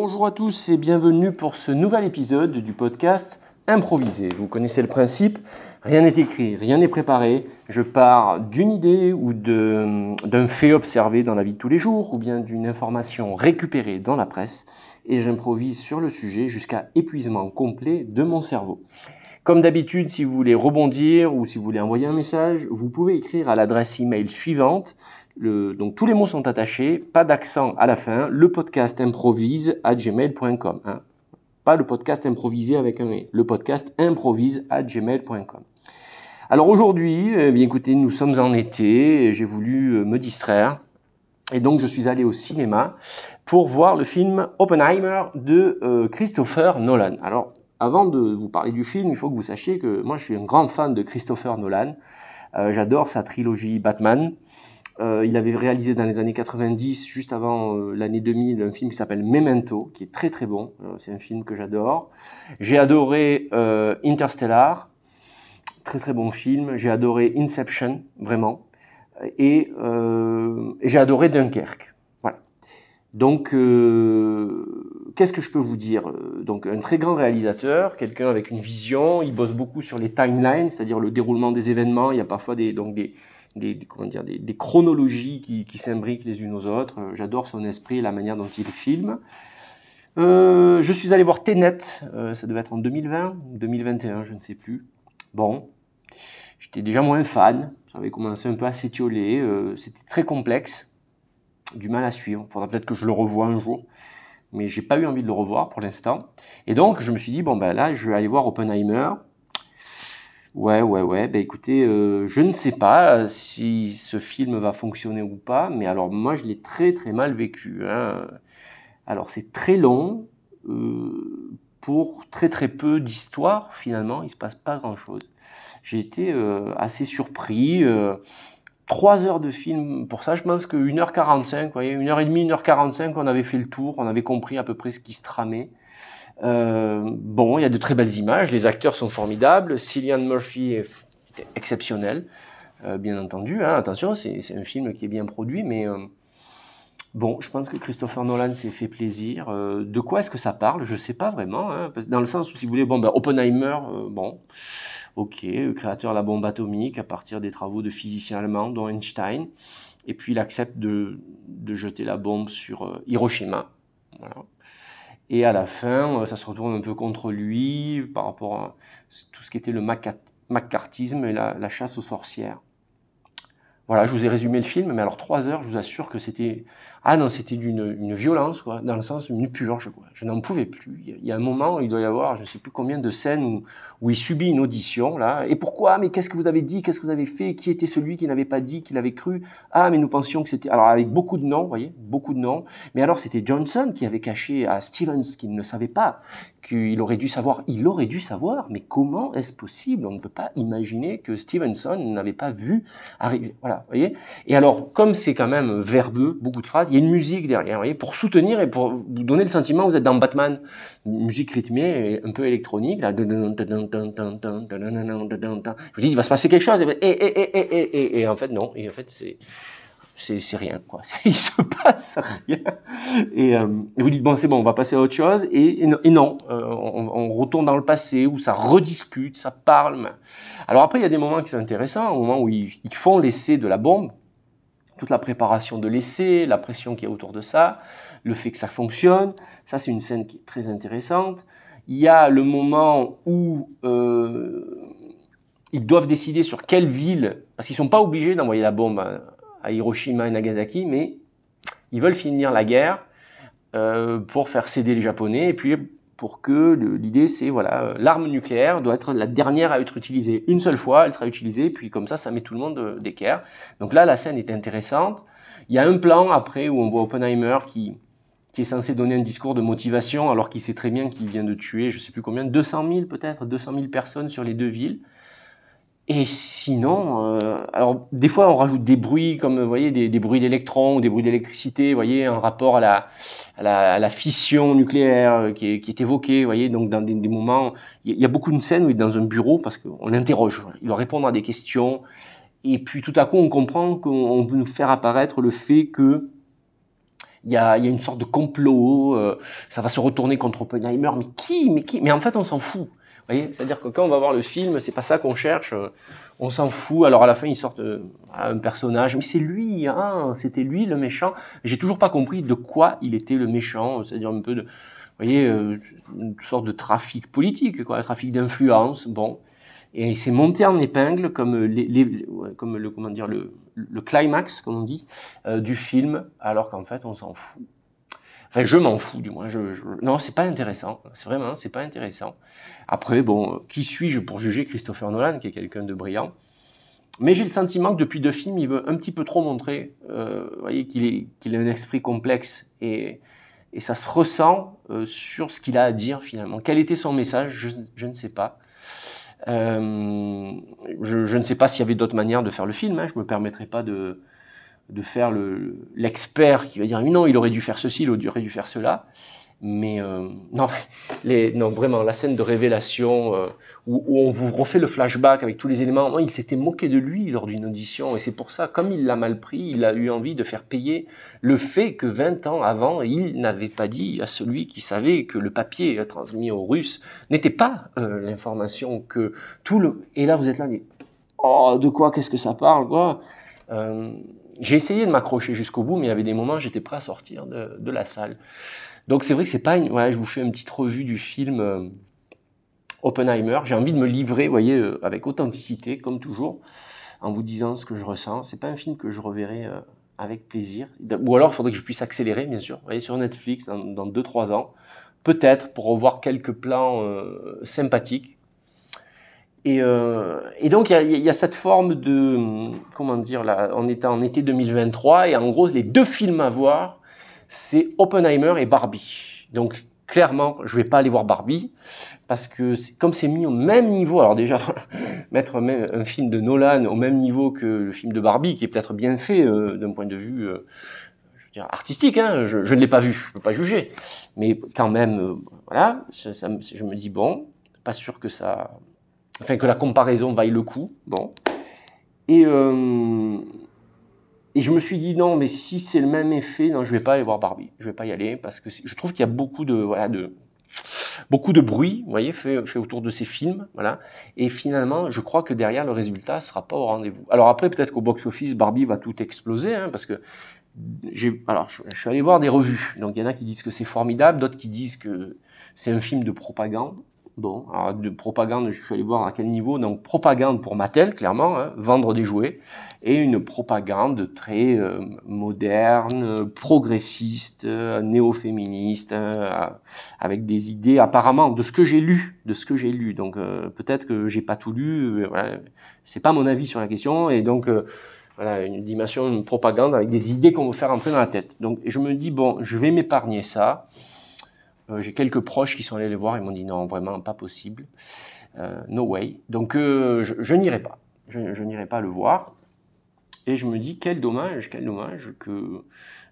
Bonjour à tous et bienvenue pour ce nouvel épisode du podcast Improvisé. Vous connaissez le principe, rien n'est écrit, rien n'est préparé. Je pars d'une idée ou d'un fait observé dans la vie de tous les jours ou bien d'une information récupérée dans la presse et j'improvise sur le sujet jusqu'à épuisement complet de mon cerveau. Comme d'habitude, si vous voulez rebondir ou si vous voulez envoyer un message, vous pouvez écrire à l'adresse email suivante donc tous les mots sont attachés, pas d'accent à la fin. Le podcast improvise à gmail.com. Hein. Pas le podcast improvisé avec un e. Le podcast improvise à gmail.com. Alors aujourd'hui, eh bien écoutez, nous sommes en été. J'ai voulu euh, me distraire. Et donc je suis allé au cinéma pour voir le film Oppenheimer de euh, Christopher Nolan. Alors avant de vous parler du film, il faut que vous sachiez que moi je suis un grand fan de Christopher Nolan. Euh, j'adore sa trilogie Batman. Euh, il avait réalisé dans les années 90, juste avant euh, l'année 2000, un film qui s'appelle Memento, qui est très très bon. Euh, c'est un film que j'adore. J'ai adoré Interstellar, très très bon film. J'ai adoré Inception, vraiment. Et, j'ai adoré Dunkerque. Voilà. Donc, qu'est-ce que je peux vous dire Donc, un très grand réalisateur, quelqu'un avec une vision. Il bosse beaucoup sur les timelines, c'est-à-dire le déroulement des événements. Il y a parfois des, donc des, des, comment dire, des, chronologies qui, s'imbriquent les unes aux autres. Euh, j'adore son esprit et la manière dont il filme. Euh, je suis allé voir Tenet, euh, ça devait être en 2020, 2021, je ne sais plus. Bon, j'étais déjà moins fan, ça avait commencé un peu à s'étioler, c'était très complexe, du mal à suivre. Il faudra peut-être que je le revoie un jour, mais j'ai pas eu envie de le revoir pour l'instant. Et donc, je me suis dit, bon, ben là, je vais aller voir Oppenheimer. Ouais, ouais, ouais. Ben écoutez, euh, je ne sais pas euh, si ce film va fonctionner ou pas, mais alors moi je l'ai très très mal vécu. Hein. Alors c'est très long euh, pour très très peu d'histoire finalement. Il se passe pas grand chose. J'ai été assez surpris. Trois heures de film, pour ça je pense que 1h45, vous voyez, 1h30, 1h45, on avait fait le tour, on avait compris à peu près ce qui se tramait. Euh, bon, il y a de très belles images, les acteurs sont formidables, Cillian Murphy est exceptionnel, euh, bien entendu. Hein, attention, c'est un film qui est bien produit, mais euh, bon, je pense que Christopher Nolan s'est fait plaisir. de quoi est-ce que ça parle? Je ne sais pas vraiment, hein, dans le sens où, si vous voulez, bon, ben, Oppenheimer, bon, ok, créateur de la bombe atomique à partir des travaux de physiciens allemands, dont Einstein, et puis il accepte de, de jeter la bombe sur Hiroshima. Voilà. Et à la fin, euh, ça se retourne un peu contre lui par rapport à tout ce qui était le macartisme et la chasse aux sorcières. Voilà, je vous ai résumé le film, mais alors trois heures, je vous assure que c'était ah non, c'était d'une une violence quoi, dans le sens d'une purge quoi. Je n'en pouvais plus. Il y a un moment, il doit y avoir, je ne sais plus combien de scènes où, il subit une audition là. Et pourquoi? Mais qu'est-ce que vous avez dit? Qu'est-ce que vous avez fait? Qui était celui qui n'avait pas dit, qui l'avait cru? Ah, mais nous pensions que c'était alors avec beaucoup de noms, vous voyez, beaucoup de noms. Mais alors c'était Johnson qui avait caché à Stevens qu'il ne savait pas qu'il aurait dû savoir. Il aurait dû savoir, mais comment est-ce possible? On ne peut pas imaginer que Stevenson n'avait pas vu arriver. Voilà, voyez? Et alors, comme c'est quand même verbeux, beaucoup de phrases, y une musique derrière, voyez, pour soutenir et pour vous donner le sentiment que vous êtes dans Batman. Une musique rythmée, et un peu électronique. Je vous dis, il va se passer quelque chose. Et, et, et, et, et, et en fait, non. Et en fait, c'est c'est rien, quoi. Il se passe rien. Et, euh, et vous dites, bon, c'est bon, on va passer à autre chose. Et, et non, euh, on, retourne dans le passé où ça rediscute, ça parle. Alors après, il y a des moments qui sont intéressants, au moment où ils font l'essai de la bombe, toute la préparation de l'essai, la pression qui est autour de ça, le fait que ça fonctionne. Ça, c'est une scène qui est très intéressante. Il y a le moment où euh, ils doivent décider sur quelle ville, parce qu'ils sont pas obligés d'envoyer la bombe à Hiroshima et Nagasaki, mais ils veulent finir la guerre euh, pour faire céder les Japonais, et puis pour que l'idée c'est voilà euh, l'arme nucléaire doit être la dernière à être utilisée une seule fois, elle sera utilisée, puis comme ça ça met tout le monde euh, d'équerre. Donc là la scène est intéressante. Il y a un plan après où on voit Oppenheimer qui qui est censé donner un discours de motivation alors qu'il sait très bien qu'il vient de tuer je sais plus combien 200 000 peut-être 200 000 personnes sur les deux villes. Et sinon, euh, alors des fois on rajoute des bruits comme vous voyez des, bruits d'électrons ou des bruits d'électricité, vous voyez un rapport à la, à la, fission nucléaire euh, qui est, qui est évoqué, vous voyez donc dans des, moments, il y, a beaucoup de scènes où il est dans un bureau parce qu'on l'interroge, il doit répondre à des questions. Et puis tout à coup on comprend qu'on veut nous faire apparaître le fait que il y a, y a, une sorte de complot, euh, ça va se retourner contre Oppenheimer, mais qui, mais qui? Mais en fait, on s'en fout. C'est-à-dire que quand on va voir le film, c'est pas ça qu'on cherche, euh, on s'en fout. Alors à la fin, ils sortent euh, un personnage, mais c'est lui, hein, c'était lui le méchant. J'ai toujours pas compris de quoi il était le méchant, c'est-à-dire un peu de, vous voyez, une sorte de trafic politique, quoi, un trafic d'influence, bon. Et c'est monté en épingle comme, le, comment dire, le, climax, comme on dit, euh, du film, alors qu'en fait, on s'en fout. Enfin, je m'en fous, du moins. Je, je... Non, c'est pas intéressant. C'est vraiment, c'est pas intéressant. Après, bon, qui suis-je pour juger Christopher Nolan, qui est quelqu'un de brillant? Mais j'ai le sentiment que depuis deux films, il veut un petit peu trop montrer, euh, voyez, qu'il qu'il a un esprit complexe et, et ça se ressent euh, sur ce qu'il a à dire finalement. Quel était son message? Je, je ne sais pas. Euh, je, je, ne sais pas s'il y avait d'autres manières de faire le film. Hein, je me permettrai pas de, de faire l'expert qui va dire non, il aurait dû faire ceci, il aurait dû faire cela. Mais euh, non, les, non, vraiment, la scène de révélation euh, où, où, on vous refait le flashback avec tous les éléments, il s'était moqué de lui lors d'une audition, et c'est pour ça, comme il l'a mal pris, il a eu envie de faire payer le fait que 20 ans avant, il n'avait pas dit à celui qui savait que le papier transmis aux Russes n'était pas euh, l'information que tout le... Et là, vous êtes là, dit, oh, de quoi, qu'est-ce que ça parle, quoi? Euh, J'ai essayé de m'accrocher jusqu'au bout, mais il y avait des moments, j'étais prêt à sortir de, la salle. Donc c'est vrai que c'est pas une. Ouais, je vous fais une petite revue du film euh, Oppenheimer. J'ai envie de me livrer, vous voyez, euh, avec authenticité, comme toujours, en vous disant ce que je ressens. C'est pas un film que je reverrai euh, avec plaisir. Ou alors, il faudrait que je puisse accélérer, bien sûr. Vous voyez, sur Netflix, dans 2-3 ans, peut-être pour revoir quelques plans sympathiques. Et, euh, et, donc, il y, y, a, cette forme de. Comment dire, là, on est en été 2023, et en gros, les deux films à voir c'est Oppenheimer et Barbie. Donc clairement, je vais pas aller voir Barbie parce que comme c'est mis au même niveau, alors déjà mettre un film de Nolan au même niveau que le film de Barbie, qui est peut-être bien fait euh, d'un point de vue euh, je veux dire, artistique, hein, je, je, ne l'ai pas vu, je peux pas juger, mais quand même, euh, voilà, ça, ça, je me dis bon, pas sûr que ça, enfin que la comparaison vaille le coup, bon, et euh, et je me suis dit non, mais si c'est le même effet, non, je vais pas aller voir Barbie. Je vais pas y aller parce que je trouve qu'il y a beaucoup de voilà de beaucoup de bruit, vous voyez, fait, fait autour de ces films, voilà. Et finalement, je crois que derrière le résultat sera pas au rendez-vous. Alors après, peut-être qu'au box-office, Barbie va tout exploser, hein, parce que j'ai alors je suis allé voir des revues. Donc il y en a qui disent que c'est formidable, d'autres qui disent que c'est un film de propagande. Bon, alors de propagande, je suis allé voir à quel niveau. Donc propagande pour Mattel, clairement, hein, vendre des jouets, et une propagande très euh, moderne, progressiste, euh, néo-féministe, euh, avec des idées apparemment de ce que j'ai lu, de ce que j'ai lu. Donc euh, peut-être que j'ai pas tout lu. Voilà. C'est pas mon avis sur la question, et donc voilà une dimension, une propagande avec des idées qu'on veut faire entrer dans la tête. Donc je me dis bon, je vais m'épargner ça. Euh, j'ai quelques proches qui sont allés les voir et m'ont dit non, vraiment pas possible, euh, no way. Donc euh, je, n'irai pas, je, n'irai pas le voir. Et je me dis quel dommage, quel dommage que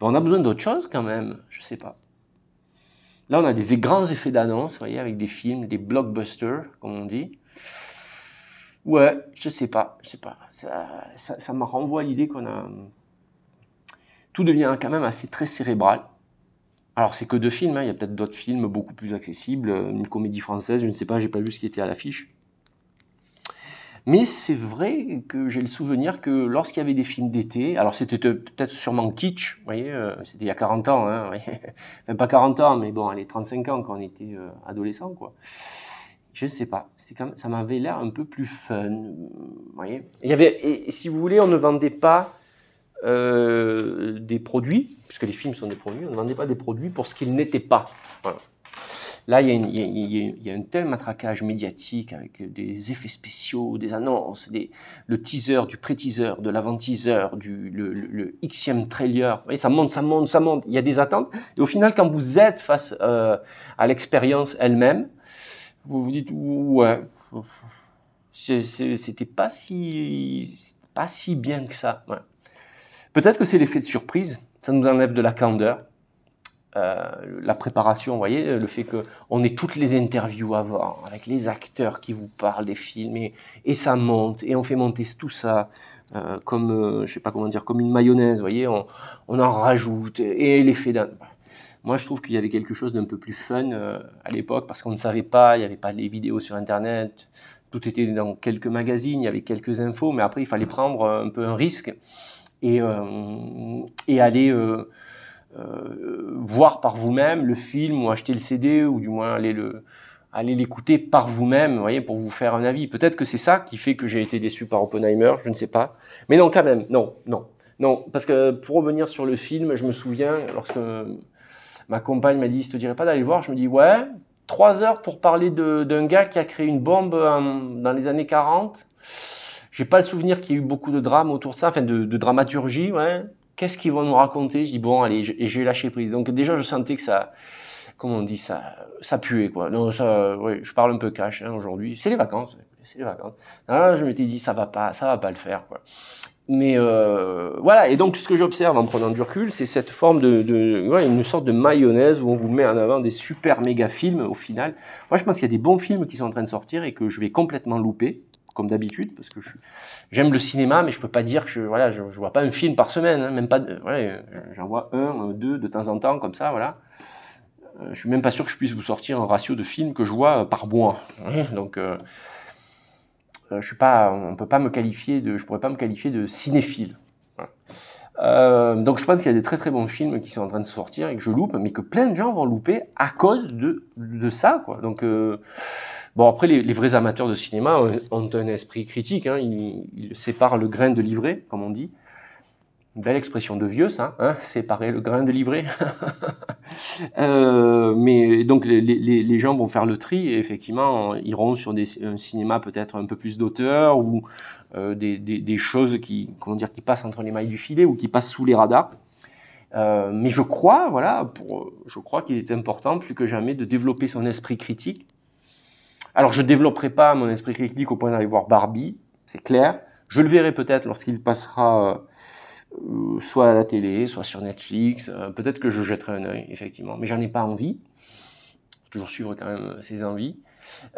ben, on a besoin d'autre chose quand même, je sais pas. Là, on a des grands effets d'annonce, vous voyez, avec des films, des blockbusters, comme on dit. Ouais, je sais pas, je sais pas. Ça, ça, ça me renvoie à l'idée qu'on a. Tout devient quand même assez très cérébral. Alors c'est que deux films, hein. il y a peut-être d'autres films beaucoup plus accessibles, une comédie française, je ne sais pas, j'ai pas vu ce qui était à l'affiche. Mais c'est vrai que j'ai le souvenir que lorsqu'il y avait des films d'été, alors c'était peut-être sûrement kitsch, vous voyez, euh, c'était il y a 40 ans, hein, même pas 40 ans, mais bon, allez, 35 ans quand on était euh, adolescent, quoi. Je ne sais pas, comme, ça m'avait l'air un peu plus fun, vous voyez. Il y avait, et si vous voulez, on ne vendait pas euh, des produits, puisque les films sont des produits, on ne vendait pas des produits pour ce qu'ils n'étaient pas. Voilà. Là, il y, a un tel matraquage médiatique avec des effets spéciaux, des annonces, le teaser, du pré-teaser, de l'avant-teaser, du le, le, le xème trailer. Voyez, ça monte, ça monte, ça monte. Il y a des attentes. Et au final, quand vous êtes face euh, à l'expérience elle-même, vous vous dites ouais, c'était pas si pas si bien que ça. Peut-être que c'est l'effet de surprise, ça nous enlève de la candeur. la préparation, vous voyez, le fait qu'on ait toutes les interviews avant, avec les acteurs qui vous parlent des films, et, ça monte, et on fait monter tout ça comme, je sais pas comment dire, comme une mayonnaise, vous voyez, on, en rajoute, et l'effet d'un... Moi, je trouve qu'il y avait quelque chose d'un peu plus fun à l'époque, parce qu'on ne savait pas, il n'y avait pas les vidéos sur Internet, tout était dans quelques magazines, il y avait quelques infos, mais après il fallait prendre un peu un risque et, euh, et aller euh, euh, voir par vous-même le film ou acheter le CD ou du moins aller le aller l'écouter par vous-même, vous voyez, pour vous faire un avis. Peut-être que c'est ça qui fait que j'ai été déçu par Oppenheimer, je ne sais pas. Mais non, quand même, non, non, non, parce que pour revenir sur le film, je me souviens lorsque ma compagne m'a dit, "Je te dirais pas d'aller voir", je me dis ouais, trois heures pour parler d'un gars qui a créé une bombe dans les années 40. J'ai pas le souvenir qu'il y ait eu beaucoup de drames autour de ça, enfin de, dramaturgie, ouais. Qu'est-ce qu'ils vont nous raconter? Je dis bon, allez, et j'ai lâché prise. Donc déjà, je sentais que ça, comment on dit ça, ça puait quoi. Non, ça, ouais, je parle un peu cash hein, aujourd'hui. C'est les vacances, c'est les vacances. Alors, je m'étais dit ça va pas, ça va pas le faire quoi mais euh, voilà, et donc ce que j'observe en prenant du recul, c'est cette forme de ouais, une sorte de mayonnaise où on vous met en avant des super méga films au final. Moi, je pense qu'il y a des bons films qui sont en train de sortir et que je vais complètement louper, comme d'habitude, parce que j'aime le cinéma, mais je peux pas dire que je, voilà, je, vois pas un film par semaine, hein, même pas, voilà, j'en vois un, deux de temps en temps comme ça, voilà. Euh, je suis même pas sûr que je puisse vous sortir un ratio de films que je vois par mois. Donc euh, euh, je suis pas, on peut pas me qualifier de, je pourrais pas me qualifier de cinéphile. Euh, donc je pense qu'il y a des très très bons films qui sont en train de sortir et que je loupe, mais que plein de gens vont louper à cause de, de ça. Quoi. Donc euh, bon après les, vrais amateurs de cinéma ont un esprit critique, hein, ils, séparent le grain de livret, comme on dit. Belle expression de vieux, ça, hein, séparer le grain de livret. euh, mais donc les, gens vont faire le tri et effectivement iront sur un cinéma peut-être un peu plus d'auteur ou euh, des, choses qui, comment dire, qui passent entre les mailles du filet ou qui passent sous les radars. Euh, mais je crois, voilà, je crois qu'il est important plus que jamais de développer son esprit critique. Alors je développerai pas mon esprit critique au point d'aller voir Barbie, c'est clair. Je le verrai peut-être lorsqu'il passera euh, soit à la télé, soit sur Netflix. Euh, peut-être que je jetterai un œil, effectivement. Mais j'en ai pas envie. Toujours suivre quand même ses envies.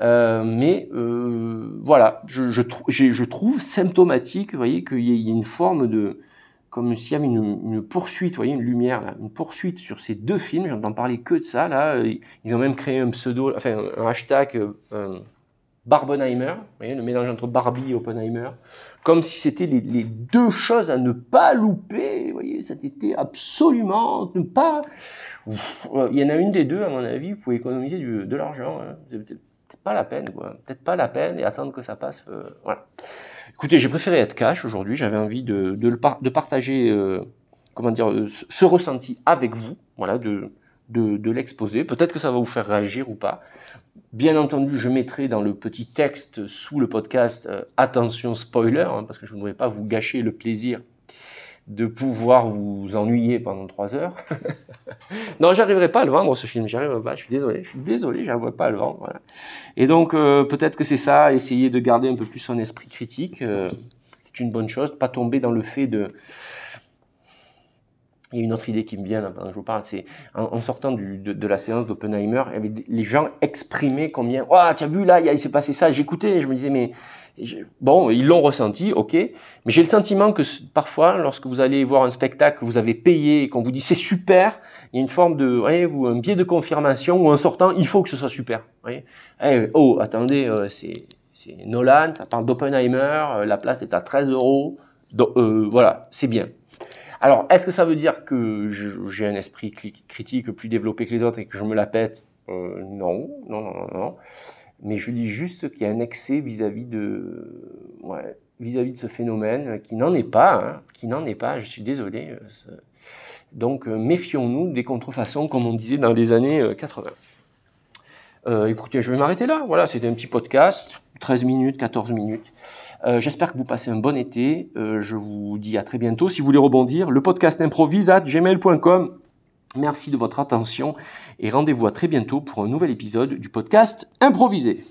Euh, mais euh, voilà, je, trouve symptomatique, vous voyez, qu'il y, a une forme de, comme s'il y avait une, poursuite, voyez, une lumière, une poursuite sur ces deux films. J'entends parler que de ça, là. Ils ont même créé un pseudo, enfin, un hashtag euh, Barbenheimer, voyez, le mélange entre Barbie et Oppenheimer comme si c'était les, deux choses à ne pas louper. Vous voyez, c'était absolument ne pas. Il y en a une des deux, à mon avis, vous pouvez économiser de l'argent. Hein. C'est peut-être pas la peine, quoi. Peut-être pas la peine et attendre que ça passe. Euh, voilà. Écoutez, j'ai préféré être cash aujourd'hui. J'avais envie de, de, le de partager, euh, comment dire, euh, ce ressenti avec vous. Voilà, de, de, l'exposer. Peut-être que ça va vous faire réagir ou pas. Bien entendu, je mettrai dans le petit texte sous le podcast euh, attention spoiler, hein, parce que je ne voudrais pas vous gâcher le plaisir de pouvoir vous ennuyer pendant trois heures. non, j'arriverai pas à le vendre ce film, j'arriverai pas, je suis désolé, je suis désolé, j'arriverai pas à le vendre. Voilà. Et donc euh, peut-être que c'est ça, essayer de garder un peu plus son esprit critique, euh, c'est une bonne chose, pas tomber dans le fait de il y a une autre idée qui me vient je vous parle, c'est en, sortant de, la séance d'Oppenheimer, les gens exprimaient combien, oh, tu as vu là, il s'est passé ça, j'écoutais, je me disais, mais bon, ils l'ont ressenti, ok, mais j'ai le sentiment que parfois, lorsque vous allez voir un spectacle que vous avez payé et qu'on vous dit c'est super, il y a une forme de, voyez, un biais de confirmation ou en sortant, il faut que ce soit super. Voyez eh, oh, attendez, euh, c'est Nolan, ça parle d'Oppenheimer, euh, la place est à 13 euros, euh, voilà, c'est bien. Alors, est-ce que ça veut dire que j'ai un esprit critique plus développé que les autres et que je me la pète? Euh, Non, non, non, non, Mais je dis juste qu'il y a un excès vis-à-vis de, ouais, vis-à-vis de ce phénomène qui n'en est pas, hein, qui n'en est pas. Je suis désolé. Euh, donc, euh, méfions-nous des contrefaçons, comme on disait dans les années 80. Euh, écoutez, je vais m'arrêter là. Voilà, c'était un petit podcast, 13 minutes, 14 minutes. J'espère que vous passez un bon été. Je vous dis à très bientôt. Si vous voulez rebondir, le podcast improvise at gmail.com. Merci de votre attention et rendez-vous à très bientôt pour un nouvel épisode du podcast Improvisé.